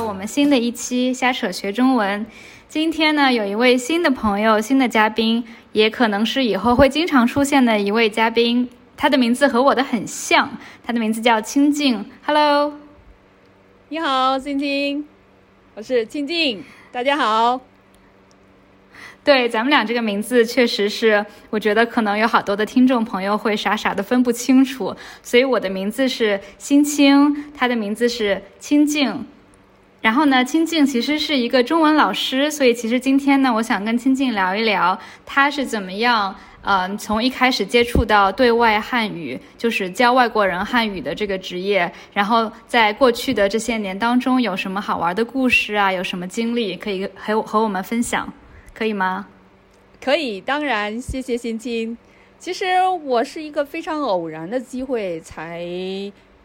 到我们新的一期瞎扯学中文。今天呢，有一位新的朋友、新的嘉宾，也可能是以后会经常出现的一位嘉宾。他的名字和我的很像，他的名字叫清静。Hello，你好，晶晶，我是清静，大家好。对，咱们俩这个名字确实是，我觉得可能有好多的听众朋友会傻傻的分不清楚，所以我的名字是心清，他的名字是清静。然后呢，清静其实是一个中文老师，所以其实今天呢，我想跟清静聊一聊，他是怎么样，嗯，从一开始接触到对外汉语，就是教外国人汉语的这个职业，然后在过去的这些年当中有什么好玩的故事啊，有什么经历可以和和我们分享。可以吗？可以，当然，谢谢心清。其实我是一个非常偶然的机会，才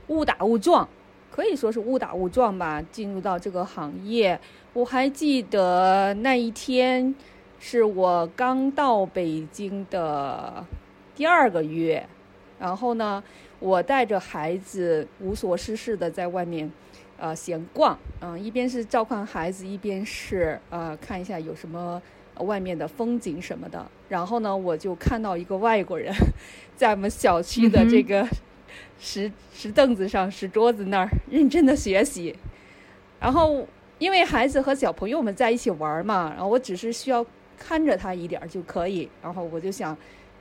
误打误撞，可以说是误打误撞吧，进入到这个行业。我还记得那一天是我刚到北京的第二个月，然后呢，我带着孩子无所事事的在外面，呃，闲逛，嗯，一边是照看孩子，一边是呃，看一下有什么。外面的风景什么的，然后呢，我就看到一个外国人，在我们小区的这个石石凳子上、石桌子那儿认真的学习。然后，因为孩子和小朋友们在一起玩嘛，然后我只是需要看着他一点就可以。然后我就想，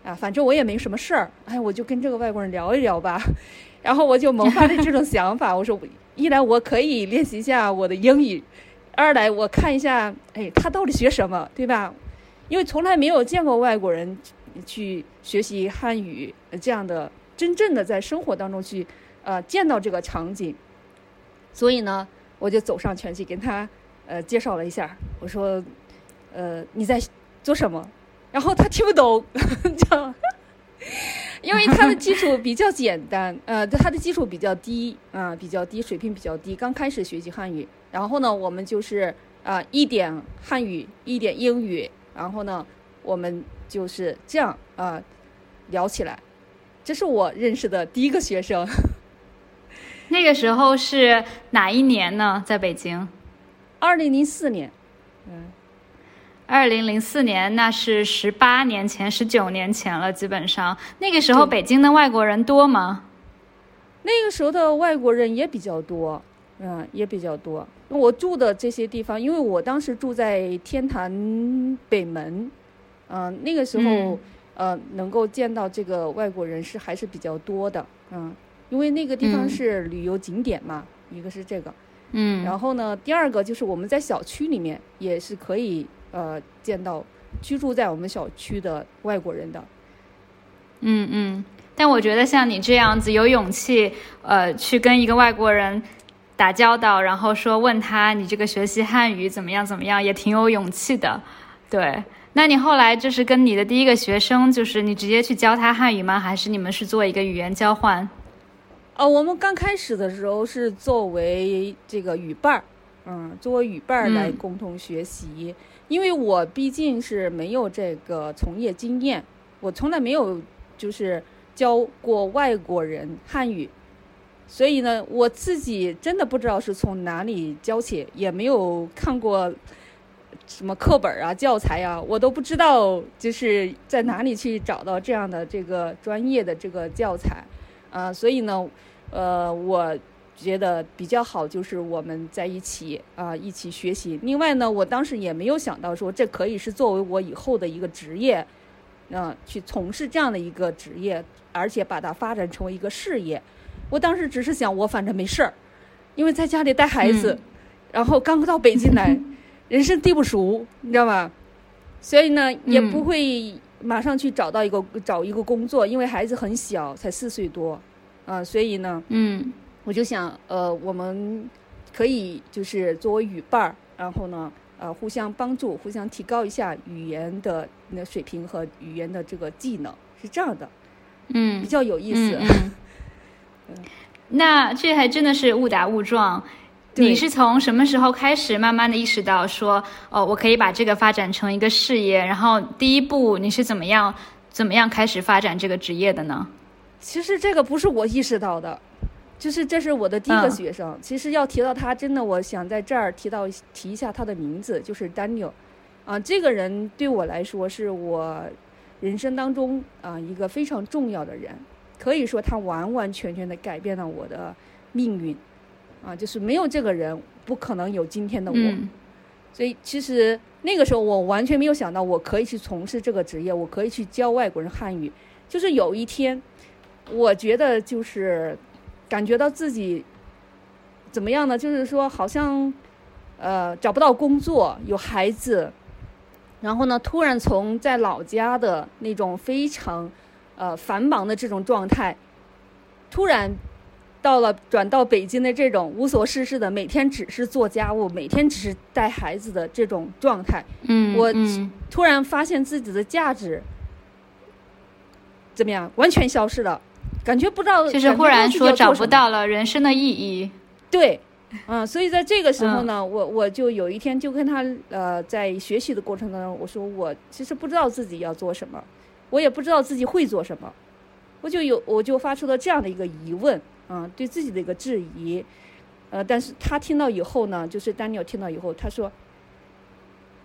啊，反正我也没什么事儿，哎，我就跟这个外国人聊一聊吧。然后我就萌发了这种 想法，我说，一来我可以练习一下我的英语。二来我看一下，哎，他到底学什么，对吧？因为从来没有见过外国人去学习汉语这样的，真正的在生活当中去，呃，见到这个场景。所以呢，我就走上前去跟他，呃，介绍了一下。我说，呃，你在做什么？然后他听不懂，样。因为他的基础比较简单，呃，他的基础比较低，啊，比较低，水平比较低，刚开始学习汉语。然后呢，我们就是啊，一点汉语，一点英语，然后呢，我们就是这样啊聊起来。这是我认识的第一个学生。那个时候是哪一年呢？在北京？二零零四年。嗯，二零零四年，那是十八年前、十九年前了。基本上那个时候，北京的外国人多吗？那个时候的外国人也比较多，嗯，也比较多。我住的这些地方，因为我当时住在天坛北门，嗯，那个时候，呃，能够见到这个外国人是还是比较多的，嗯，因为那个地方是旅游景点嘛，一个是这个，嗯，然后呢，第二个就是我们在小区里面也是可以呃见到居住在我们小区的外国人的，嗯嗯，但我觉得像你这样子有勇气，呃，去跟一个外国人。打交道，然后说问他你这个学习汉语怎么样怎么样，也挺有勇气的，对。那你后来就是跟你的第一个学生，就是你直接去教他汉语吗？还是你们是做一个语言交换？哦，我们刚开始的时候是作为这个语伴儿，嗯，作为语伴儿来共同学习。因为我毕竟是没有这个从业经验，我从来没有就是教过外国人汉语。所以呢，我自己真的不知道是从哪里教起，也没有看过什么课本啊、教材啊，我都不知道就是在哪里去找到这样的这个专业的这个教材啊。所以呢，呃，我觉得比较好就是我们在一起啊，一起学习。另外呢，我当时也没有想到说这可以是作为我以后的一个职业，嗯，去从事这样的一个职业，而且把它发展成为一个事业。我当时只是想，我反正没事儿，因为在家里带孩子，然后刚到北京来，人生地不熟，你知道吧？所以呢，也不会马上去找到一个找一个工作，因为孩子很小，才四岁多，啊，所以呢，嗯，我就想，呃，我们可以就是作为语伴儿，然后呢，呃，互相帮助，互相提高一下语言的那水平和语言的这个技能，是这样的，嗯，比较有意思。那这还真的是误打误撞。你是从什么时候开始慢慢的意识到说，哦，我可以把这个发展成一个事业？然后第一步你是怎么样怎么样开始发展这个职业的呢？其实这个不是我意识到的，就是这是我的第一个嗯学生。其实要提到他，真的我想在这儿提到提一下他的名字，就是 Daniel。啊，这个人对我来说是我人生当中啊一个非常重要的人，可以说他完完全全的改变了我的命运。啊，就是没有这个人，不可能有今天的我。嗯所以其实那个时候我完全没有想到我可以去从事这个职业，我可以去教外国人汉语。就是有一天，我觉得就是感觉到自己怎么样呢？就是说好像呃找不到工作，有孩子，然后呢突然从在老家的那种非常呃繁忙的这种状态，突然到了转到北京的这种无所事事的，每天只是做家务，每天只是带孩子的这种状态，嗯，我嗯。突然发现自己的价值怎么样，完全消失了，感觉不知道，就是忽然说找不到了人生的意义。对，嗯，所以在这个时候嗯。呢，我我就有一天就跟他呃，在学习的过程当中，我说我其实不知道自己要做什么，我也不知道自己会做什么，我就有我就发出了这样的一个疑问，嗯、对自己的一个质疑，呃，但是他听到以后呢，就是丹尼尔听到以后，他说，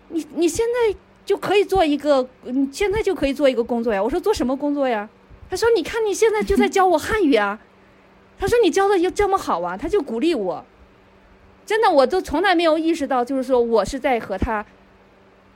你你现在就可以做一个，你现在就可以做一个工作呀。我说做什么工作呀？他说你看你现在就在教我汉语啊。他说你教的又这么好啊，他就鼓励我。真的，我都从来没有意识到，就是说我是在和他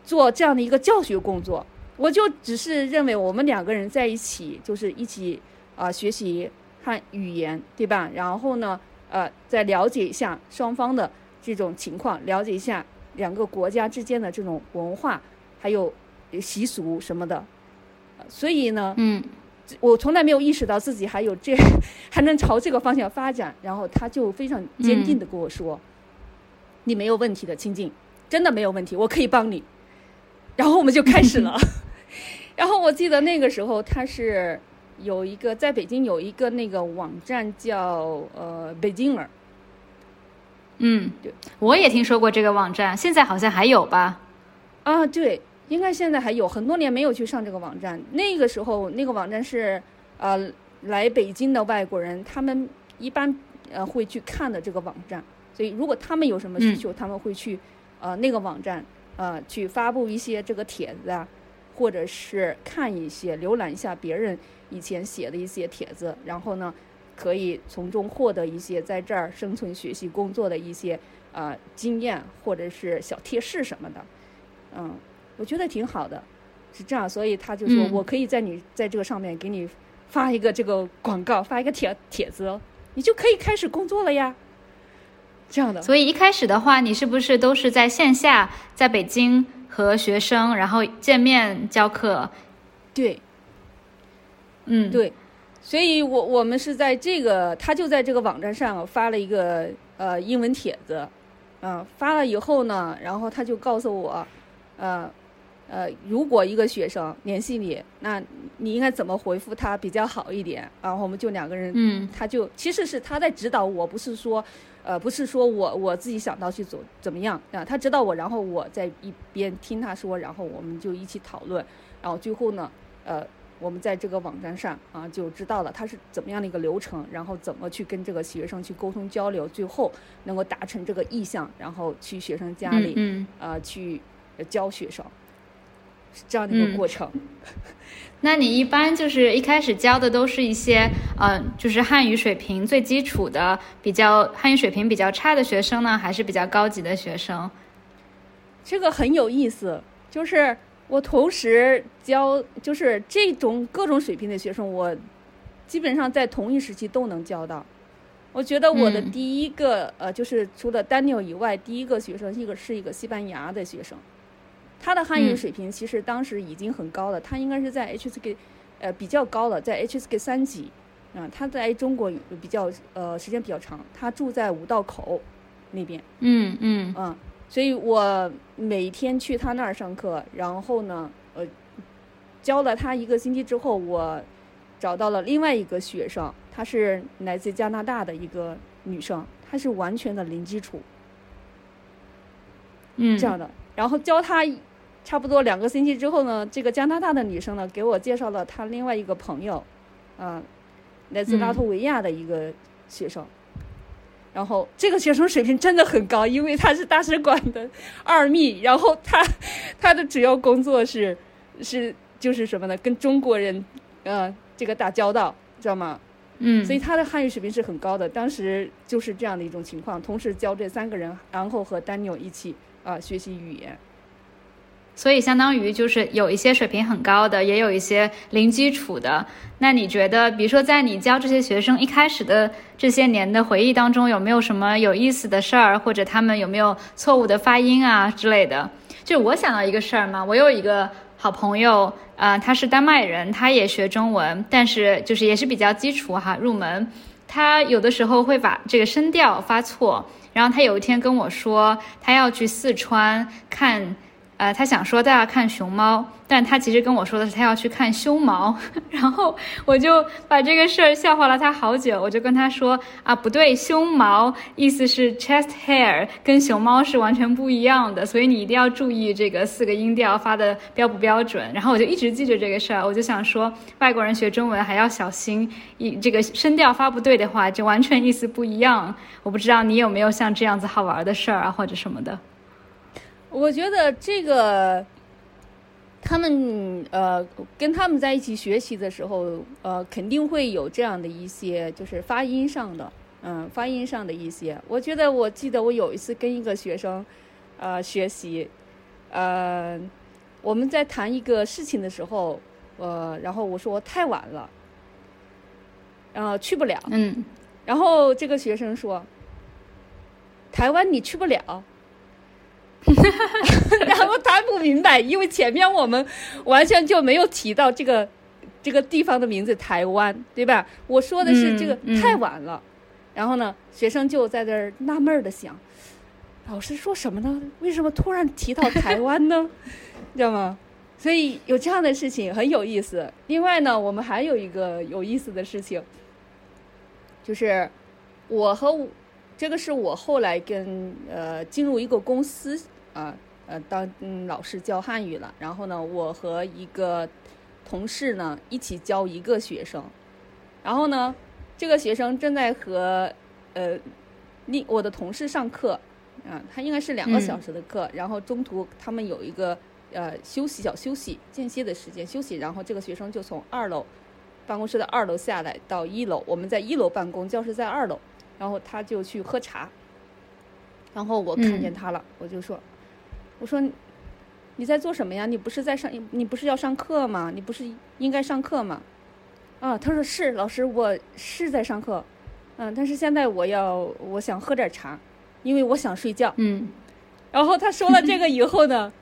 做这样的一个教学工作。我就只是认为我们两个人在一起，就是一起啊、学习汉语言，对吧？然后呢，呃，再了解一下双方的这种情况，了解一下两个国家之间的这种文化，还有习俗什么的。呃所以呢，嗯我从来没有意识到自己还有这 还能朝这个方向发展。然后他就非常坚定的跟我说：“你没有问题的，清静，真的没有问题，我可以帮你。”然后我们就开始了。然后我记得那个时候他是有一个在北京有一个那个网站叫呃北京儿，嗯对，我也听说过这个网站，现在好像还有吧？啊，对，应该现在还有很多年没有去上这个网站。那个时候，那个网站是呃来北京的外国人，他们一般呃会去看的这个网站。所以，如果他们有什么需求，他们会去呃那个网站呃去发布一些这个帖子啊，或者是看一些浏览一下别人以前写的一些帖子，然后呢，可以从中获得一些在这儿生存、学习、工作的一些呃经验或者是小贴士什么的。嗯，我觉得挺好的，是这样，所以他就说嗯我可以在你在这个上面给你发一个这个广告，发一个帖帖子哦，你就可以开始工作了呀。这样的，所以一开始的话，你是不是都是在线下，在北京和学生，然后见面教课？对。嗯，，对，所以我我们是在这个，他就在这个网站上发了一个呃英文帖子，嗯、发了以后呢，然后他就告诉我，呃呃，如果一个学生联系你，那你应该怎么回复他比较好一点？然后我们就两个人嗯。他就其实是他在指导我，不是说，呃，不是说我我自己想到去走怎么样啊，他知道我，然后我在一边听他说，然后我们就一起讨论，然后最后呢，呃，我们在这个网站上啊就知道了他是怎么样的一个流程，然后怎么去跟这个学生去沟通交流，最后能够达成这个意向，然后去学生家里嗯。啊、去呃教学生，是这样的一个嗯过程。那你一般就是一开始教的都是一些，嗯、就是汉语水平最基础的，比较汉语水平比较差的学生呢，还是比较高级的学生？这个很有意思，就是我同时教，就是这种各种水平的学生，我基本上在同一时期都能教到。我觉得我的嗯第一个、呃，就是除了 Daniel 以外，第一个学生一个是一个西班牙的学生，他的汉语嗯水平其实当时已经很高了，他应该是在 HSK 呃比较高了，在 HSK 三级。啊、他在中国比较呃时间比较长，他住在五道口那边。嗯嗯嗯，所以我每天去他那儿上课，然后呢，呃，教了他一个星期之后，我找到了另外一个学生，她是来自加拿大的一个女生，她是完全的零基础嗯，这样的。然后教她差不多两个星期之后呢，这个加拿大的女生呢，给我介绍了她另外一个朋友，啊、来自拉嗯脱维亚的一个、学生。然后这个学生水平真的很高，因为他是大使馆的二秘，然后他他的主要工作是是就是什么呢？跟中国人呃这个打交道，知道吗？嗯，所以他的汉语水平是很高的。当时就是这样的一种情况，同时教这三个人，然后和丹尼尔一起啊、学习语言。所以相当于就是有一些水平很高的，也有一些零基础的。那你觉得，比如说在你教这些学生一开始的这些年的回忆当中，有没有什么有意思的事儿，或者他们有没有错误的发音啊之类的？就我想到一个事儿嘛，我有一个好朋友，呃，他是丹麦人，他也学中文，但是就是也是比较基础哈，入门。他有的时候会把这个声调发错，然后他有一天跟我说，他要去四川看。呃，他想说大家看熊猫，但他其实跟我说的是他要去看胸毛，然后我就把这个事儿笑话了他好久。我就跟他说啊，不对，胸毛意思是 chest hair，跟熊猫是完全不一样的，所以你一定要注意这个四个音调发的标不标准。然后我就一直记着这个事儿，我就想说外国人学中文还要小心，一这个声调发不对的话，就完全意思不一样。我不知道你有没有像这样子好玩的事儿啊，或者什么的。我觉得这个，他们呃跟他们在一起学习的时候，呃肯定会有这样的一些，就是发音上的，嗯，发音上的一些。我觉得我记得我有一次跟一个学生，呃学习，呃我们在谈一个事情的时候，呃然后我说太晚了，然后去不了，嗯，然后这个学生说，台湾你去不了。然后他不明白，因为前面我们完全就没有提到这个这个地方的名字台湾，对吧？我说的是这个太晚了。然后呢，学生就在这儿纳闷的想，老师说什么呢？为什么突然提到台湾呢？知道吗？所以有这样的事情很有意思。另外呢，我们还有一个有意思的事情，就是我和我这个是我后来跟呃进入一个公司啊呃当嗯老师教汉语了，然后呢，我和一个同事呢一起教一个学生，然后呢，这个学生正在和呃另我的同事上课。啊，他应该是两个小时的课，然后中途他们有一个呃休息小休息间歇的时间休息，然后这个学生就从二楼办公室的二楼下来到一楼，我们在一楼办公，教室在二楼。然后他就去喝茶，然后我看见他了，我就说：“我说你在做什么呀？你不是在上，你不是要上课吗？你不是应该上课吗？”啊，他说：“是老师，我是在上课，嗯，但是现在我要我想喝点茶，因为我想睡觉。”嗯，然后他说了这个以后呢，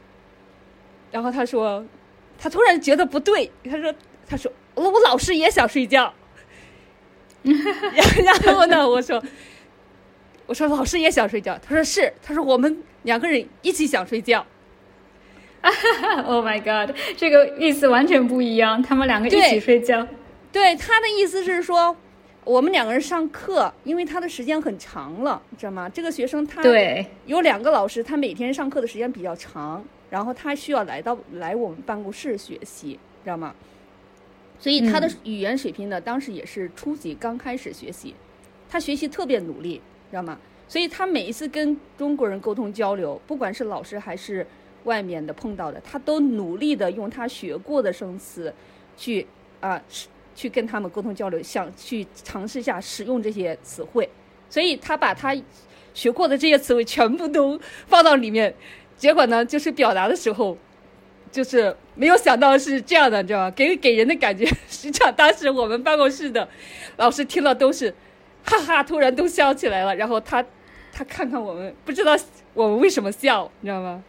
然后他说，他突然觉得不对，他说：“他说我我老师也想睡觉。”然然后呢，我说，我说老师也想睡觉。他说是，他说我们两个人一起想睡觉。Oh my god，这个意思完全不一样。他们两个一起睡觉。对他的意思是说，我们两个人上课，因为他的时间很长了，知道吗？这个学生他对，有两个老师，他每天上课的时间比较长，然后他需要来到来我们办公室学习，知道吗？所以他的嗯语言水平呢，当时也是初级，刚开始学习，他学习特别努力，知道吗？所以他每一次跟中国人沟通交流，不管是老师还是外面的碰到的，他都努力的用他学过的生词去啊、去跟他们沟通交流，想去尝试一下使用这些词汇。所以他把他学过的这些词汇全部都放到里面，结果呢，就是表达的时候，就是没有想到是这样的，你知道吗？给给人的感觉，实际上当时我们办公室的老师听了都是哈哈，突然都笑起来了。然后他他看看我们，不知道我们为什么笑，你知道吗？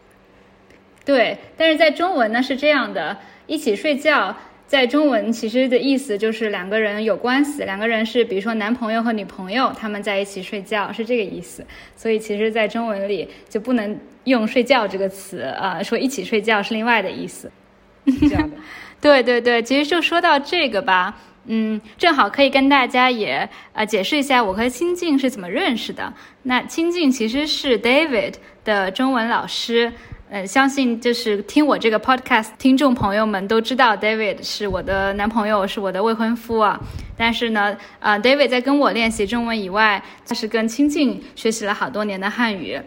对，但是在中文呢是这样的，一起睡觉。在中文其实的意思就是两个人有关系，两个人是比如说男朋友和女朋友，他们在一起睡觉是这个意思。所以其实，在中文里就不能用“睡觉”这个词啊、说一起睡觉是另外的意思。这样的。对对对，其实就说到这个吧，嗯，正好可以跟大家也呃解释一下我和清静是怎么认识的。那清静其实是 David 的中文老师，呃，相信就是听我这个 podcast 听众朋友们都知道，David 是我的男朋友，是我的未婚夫啊。但是呢，呃，David 在跟我练习中文以外，他是跟亲近学习了好多年的汉语。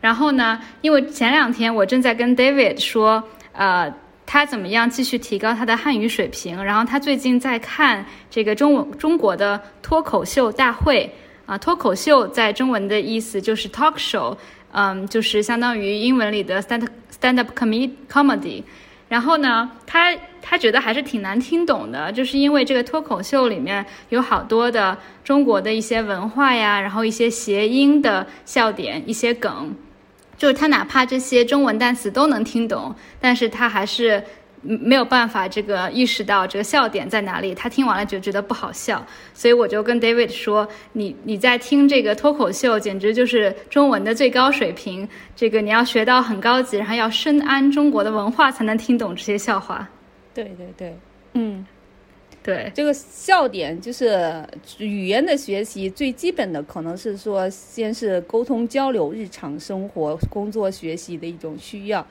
然后呢，因为前两天我正在跟 David 说，呃，他怎么样继续提高他的汉语水平。然后他最近在看这个中文中国的脱口秀大会啊，脱口秀在中文的意思就是 talk show。嗯，就是相当于英文里的 stand stand up comedy comedy，然后呢，他他觉得还是挺难听懂的，就是因为这个脱口秀里面有好多的中国的一些文化呀，然后一些谐音的笑点，一些梗，就是他哪怕这些中文单词都能听懂，但是他还是。没有办法，这个意识到这个笑点在哪里。他听完了就觉得不好笑，所以我就跟 David 说：“你你在听这个脱口秀，简直就是中文的最高水平。这个你要学到很高级，然后要深谙中国的文化，才能听懂这些笑话。”对对对，嗯，对，这个笑点就是语言的学习最基本的，可能是说先是沟通交流、日常生活、工作学习的一种需要。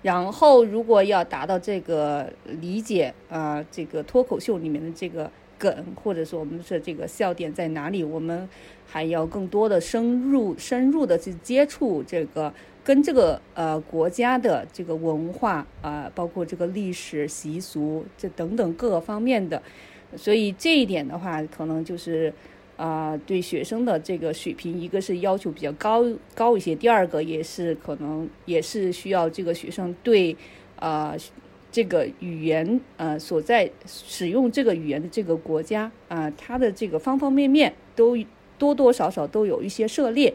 然后，如果要达到这个理解啊，这个脱口秀里面的这个梗，或者说我们说这个笑点在哪里，我们还要更多的深入、深入的去接触这个跟这个呃国家的这个文化啊，包括这个历史习俗这等等各个方面的。所以这一点的话，可能就是。啊，对学生的这个水平，一个是要求比较高高一些，第二个也是可能也是需要这个学生对啊这个语言呃所在使用这个语言的这个国家啊，它的这个方方面面都多多少少都有一些涉猎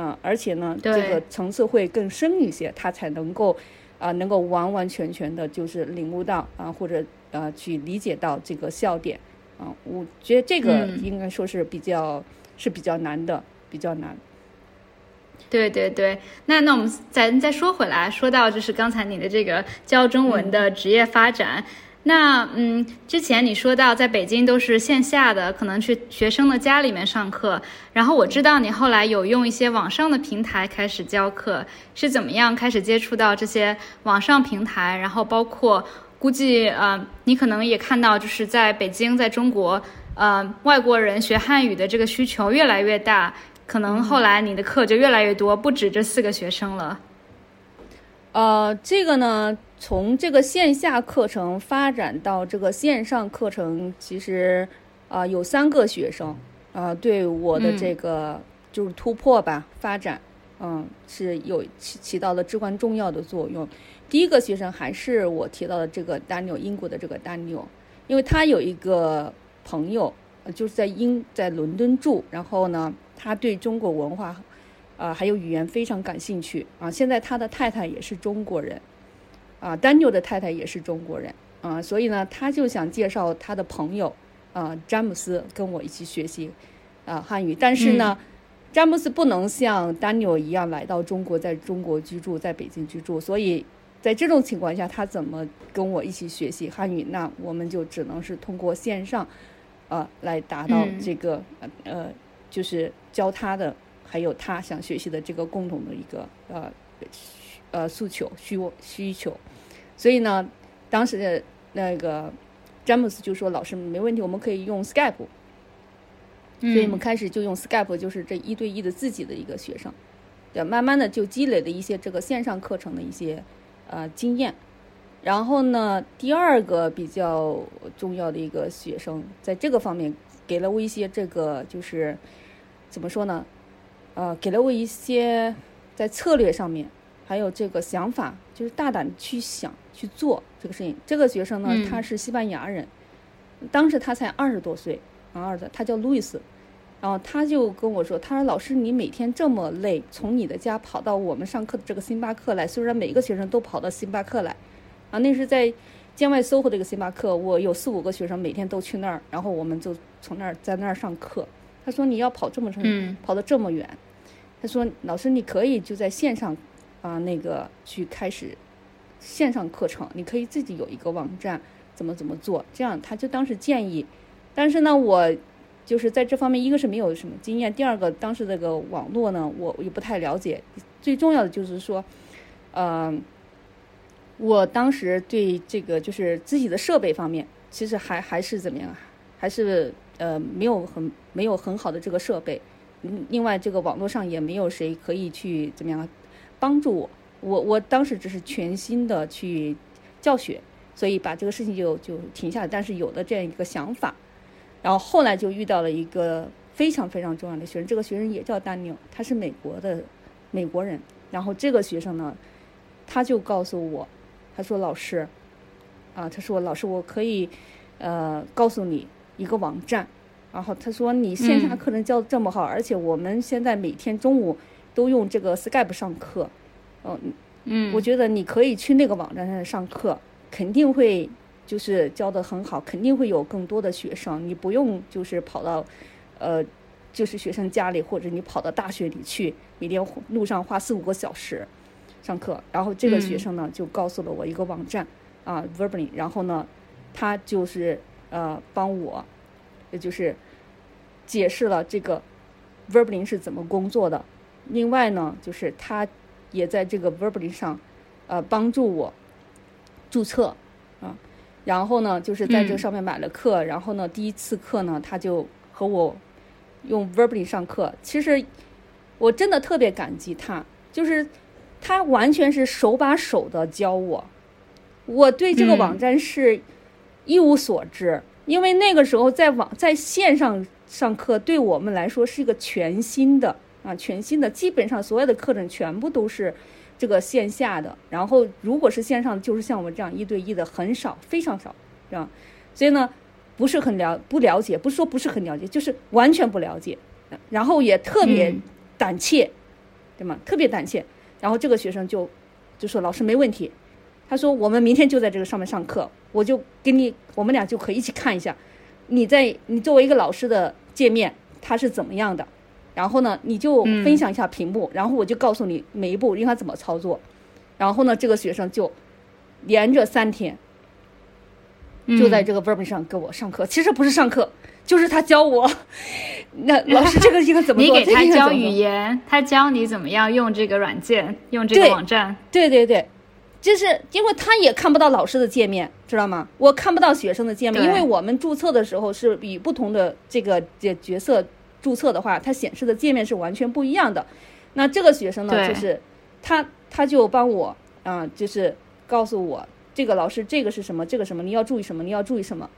啊，而且呢，这个层次会更深一些，他才能够啊能够完完全全的就是领悟到啊或者啊去理解到这个笑点。啊，我觉得这个应该说是比较是比较难的，比较难。对对对，那那我们再再说回来，说到就是刚才你的这个教中文的职业发展，那嗯，之前你说到在北京都是线下的，可能去学生的家里面上课，然后我知道你后来有用一些网上的平台开始教课，是怎么样开始接触到这些网上平台，然后包括。估计呃，你可能也看到，就是在北京，在中国，呃，外国人学汉语的这个需求越来越大，可能后来你的课就越来越多，不止这四个学生了。呃，这个呢，从这个线下课程发展到这个线上课程，其实啊，有三个学生啊，对我的这个就是突破吧，发展，嗯，是有起起到了至关重要的作用。第一个学生还是我提到的这个 Daniel，，英国的这个 Daniel，，因为他有一个朋友，就是在英在伦敦住，然后呢，他对中国文化，啊，还有语言非常感兴趣啊。现在他的太太也是中国人，啊，，Daniel 的太太也是中国人啊，所以呢，他就想介绍他的朋友，啊，詹姆斯跟我一起学习，啊，汉语。但是呢，詹姆斯不能像 Daniel 一样来到中国，在中国居住，在北京居住，所以。在这种情况下，他怎么跟我一起学习汉语？那我们就只能是通过线上，啊，来达到这个呃，就是教他的，还有他想学习的这个共同的一个呃呃诉求需需求。所以呢，当时的那个詹姆斯就说：“老师没问题，我们可以用 Skype。”所以我们开始就用 Skype，就是这一对一的自己的一个学生，对，慢慢的就积累了一些这个线上课程的一些。呃，经验，然后呢，第二个比较重要的一个学生，在这个方面给了我一些这个，就是怎么说呢？呃，给了我一些在策略上面，还有这个想法，就是大胆去想去做这个事情。这个学生呢，他是西班牙人，当时他才二十多岁，啊二的，他叫路易斯。然后他就跟我说：“他说老师，你每天这么累，从你的家跑到我们上课的这个星巴克来。虽然每个学生都跑到星巴克来，啊，那是在建外 SOHO 这个星巴克，我有四五个学生每天都去那儿，然后我们就从那儿在那儿上课。他说你要跑这么长，跑得这么远。他说老师，你可以就在线上，啊，那个去开始线上课程，你可以自己有一个网站，怎么怎么做。这样他就当时建议，但是呢，我。”就是在这方面，一个是没有什么经验，第二个当时这个网络呢，我也不太了解。最重要的就是说，呃，我当时对这个就是自己的设备方面，其实还还是怎么样啊？还是呃没有很没有很好的这个设备。另外这个网络上也没有谁可以去怎么样帮助我。我我当时只是全心的去教学，所以把这个事情就就停下来。但是有了这样一个想法，然后后来就遇到了一个非常非常重要的学生，这个学生也叫丹尼尔，他是美国的美国人。然后这个学生呢，他就告诉我，他说老师，啊，他说老师我可以呃告诉你一个网站。然后他说你线下课程教的这么好，而且我们现在每天中午都用这个 Skype 上课。嗯嗯，我觉得你可以去那个网站上上课，肯定会就是教的很好，肯定会有更多的学生。你不用就是跑到，呃，就是学生家里，或者你跑到大学里去，每天路上花四五个小时上课。然后这个学生呢就告诉了我一个网站啊 v e r b l y 然后呢他就是呃帮我，也就是解释了这个 v e r b l y 是怎么工作的。另外呢就是他。也在这个 Verbally 上，呃，帮助我注册啊，然后呢，就是在这上面买了课，然后呢，第一次课呢，他就和我用 Verbally 上课。其实我真的特别感激他，就是他完全是手把手的教我。我对这个网站是一无所知，因为那个时候在网在线上上课，对我们来说是一个全新的。啊，全新的，基本上所有的课程全部都是这个线下的，然后如果是线上，就是像我们这样一对一的很少，非常少，是吧？所以呢，不是很了不了解，不是说不是很了解，就是完全不了解，然后也特别胆怯，对吗？特别胆怯。然后这个学生就就说：“老师没问题。”他说：“我们明天就在这个上面上课，我就给你，我们俩就可以一起看一下，你在你作为一个老师的界面它是怎么样的。”然后呢，你就分享一下屏幕，然后我就告诉你每一步应该怎么操作。然后呢，这个学生就连着三天就在这个 Verb 上给我上课。其实不是上课，就是他教我。那老师这个应该怎么 做？你给他教语言，他教你怎么样用这个软件，用这个网站。对对对，就是因为他也看不到老师的界面，知道吗？我看不到学生的界面，因为我们注册的时候是以不同的这个角角色。注册的话，它显示的界面是完全不一样的。那这个学生呢，就是他他就帮我啊，就是告诉我这个老师这个是什么，这个什么你要注意什么，你要注意什么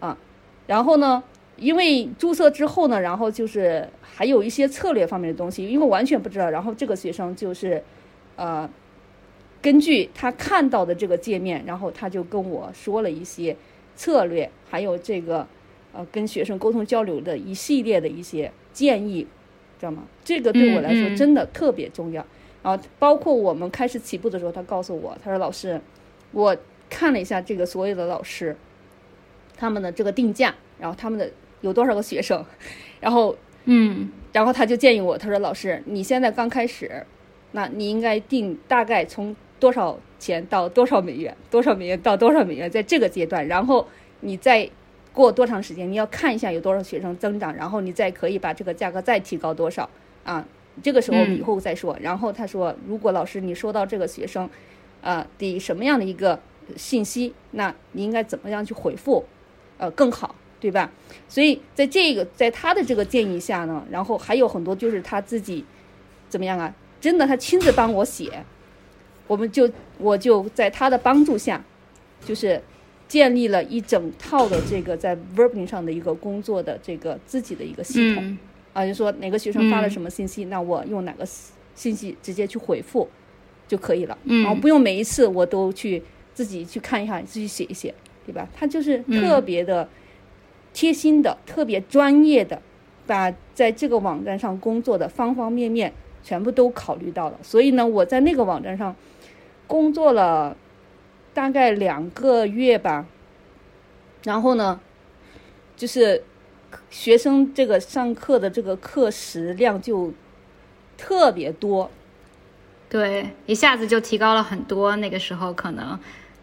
啊。然后呢，因为注册之后呢，然后就是还有一些策略方面的东西，因为完全不知道。然后这个学生就是呃，根据他看到的这个界面，然后他就跟我说了一些策略，还有这个。呃，跟学生沟通交流的一系列的一些建议，知道吗？这个对我来说真的特别重要。然后包括我们开始起步的时候，他告诉我，他说：“老师，我看了一下这个所有的老师，他们的这个定价，然后他们的有多少个学生，然后嗯，然后他就建议我，他说：老师，你现在刚开始，那你应该定大概从多少钱到多少美元，多少美元到多少美元，在这个阶段，然后你再。”过多长时间？你要看一下有多少学生增长，然后你再可以把这个价格再提高多少啊？这个时候以后再说。然后他说，如果老师你收到这个学生，啊的什么样的一个信息，那你应该怎么样去回复，呃更好，对吧？所以在这个在他的这个建议下呢，然后还有很多就是他自己怎么样啊？真的他亲自帮我写，我们就我就在他的帮助下，就是。建立了一整套的这个在 Verbing 上的一个工作的这个自己的一个系统，啊，就说哪个学生发了什么信息，那我用哪个信息直接去回复就可以了，然后不用每一次我都去自己去看一下，自己写一写，对吧？他就是特别的贴心的，特别专业的，把在这个网站上工作的方方面面全部都考虑到了。所以呢，我在那个网站上工作了。大概两个月吧，然后呢，就是学生这个上课的这个课时量就特别多，对，一下子就提高了很多。那个时候可能，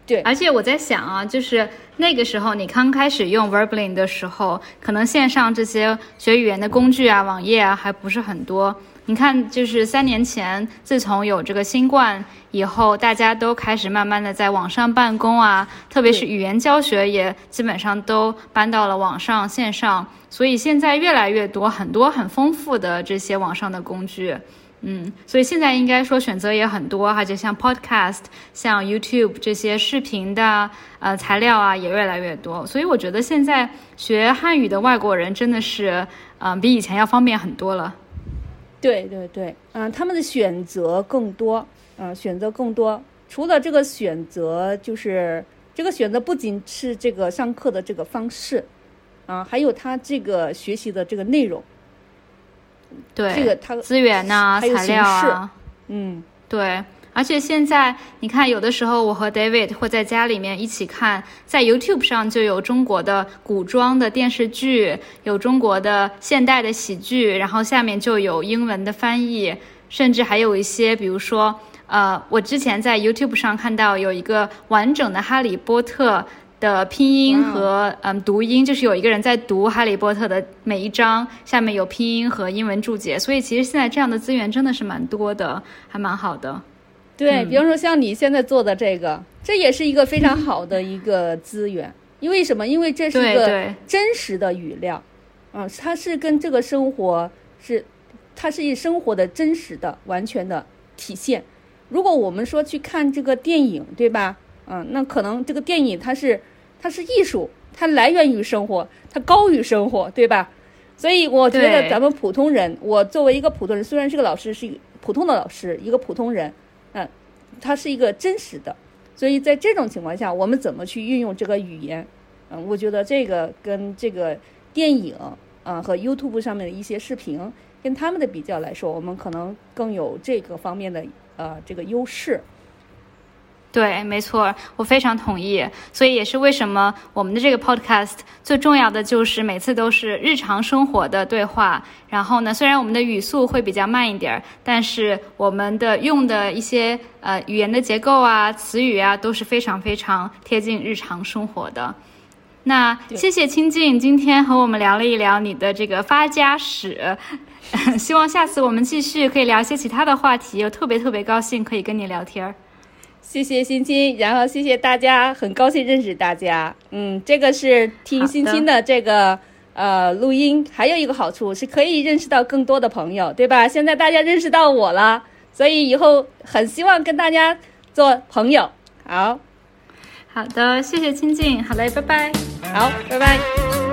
对，而且我在想啊，就是那个时候你刚开始用 verbaline 的时候，可能线上这些学语言的工具啊、网页啊还不是很多。你看，就是三年前，自从有这个新冠以后，大家都开始慢慢的在网上办公啊，特别是语言教学也基本上都搬到了网上线上，所以现在越来越多很多很丰富的这些网上的工具，嗯，所以现在应该说选择也很多哈，就像 Podcast、像 YouTube 这些视频的呃材料啊也越来越多，所以我觉得现在学汉语的外国人真的是嗯比以前要方便很多了。对对对，嗯，他们的选择更多，啊，选择更多。除了这个选择，就是这个选择不仅是这个上课的这个方式，啊，还有他这个学习的这个内容。对，这个他资源呐，材料啊，嗯，对。而且现在你看，有的时候我和 David 会在家里面一起看，在 YouTube 上就有中国的古装的电视剧，有中国的现代的喜剧，然后下面就有英文的翻译，甚至还有一些，比如说，呃，我之前在 YouTube 上看到有一个完整的《哈利波特》的拼音和嗯读音，就是有一个人在读《哈利波特》的每一章，下面有拼音和英文注解，所以其实现在这样的资源真的是蛮多的，还蛮好的。对比方说，像你现在做的这个，这也是一个非常好的一个资源。因为什么？因为这是一个真实的语料，啊，它是跟这个生活是，它是以生活的真实的、完全的体现。如果我们说去看这个电影，对吧？嗯，那可能这个电影它是它是艺术，它来源于生活，它高于生活，对吧？所以我觉得咱们普通人，我作为一个普通人，虽然是个老师，是普通的老师，一个普通人。它是一个真实的，所以在这种情况下，我们怎么去运用这个语言？嗯，我觉得这个跟这个电影啊和 YouTube 上面的一些视频跟他们的比较来说，我们可能更有这个方面的呃这个优势。对，没错，我非常同意。所以也是为什么我们的这个 podcast 最重要的就是每次都是日常生活的对话。然后呢，虽然我们的语速会比较慢一点儿，但是我们的用的一些呃语言的结构啊、词语啊都是非常非常贴近日常生活的。那谢谢清静今天和我们聊了一聊你的这个发家史，希望下次我们继续可以聊一些其他的话题。我特别特别高兴可以跟你聊天儿。谢谢欣欣，然后谢谢大家，很高兴认识大家。嗯，这个是听欣欣的这个呃录音，还有一个好处是可以认识到更多的朋友，对吧？现在大家认识到我了，所以以后很希望跟大家做朋友。好，好的，谢谢清静，好嘞，拜拜。好，拜拜。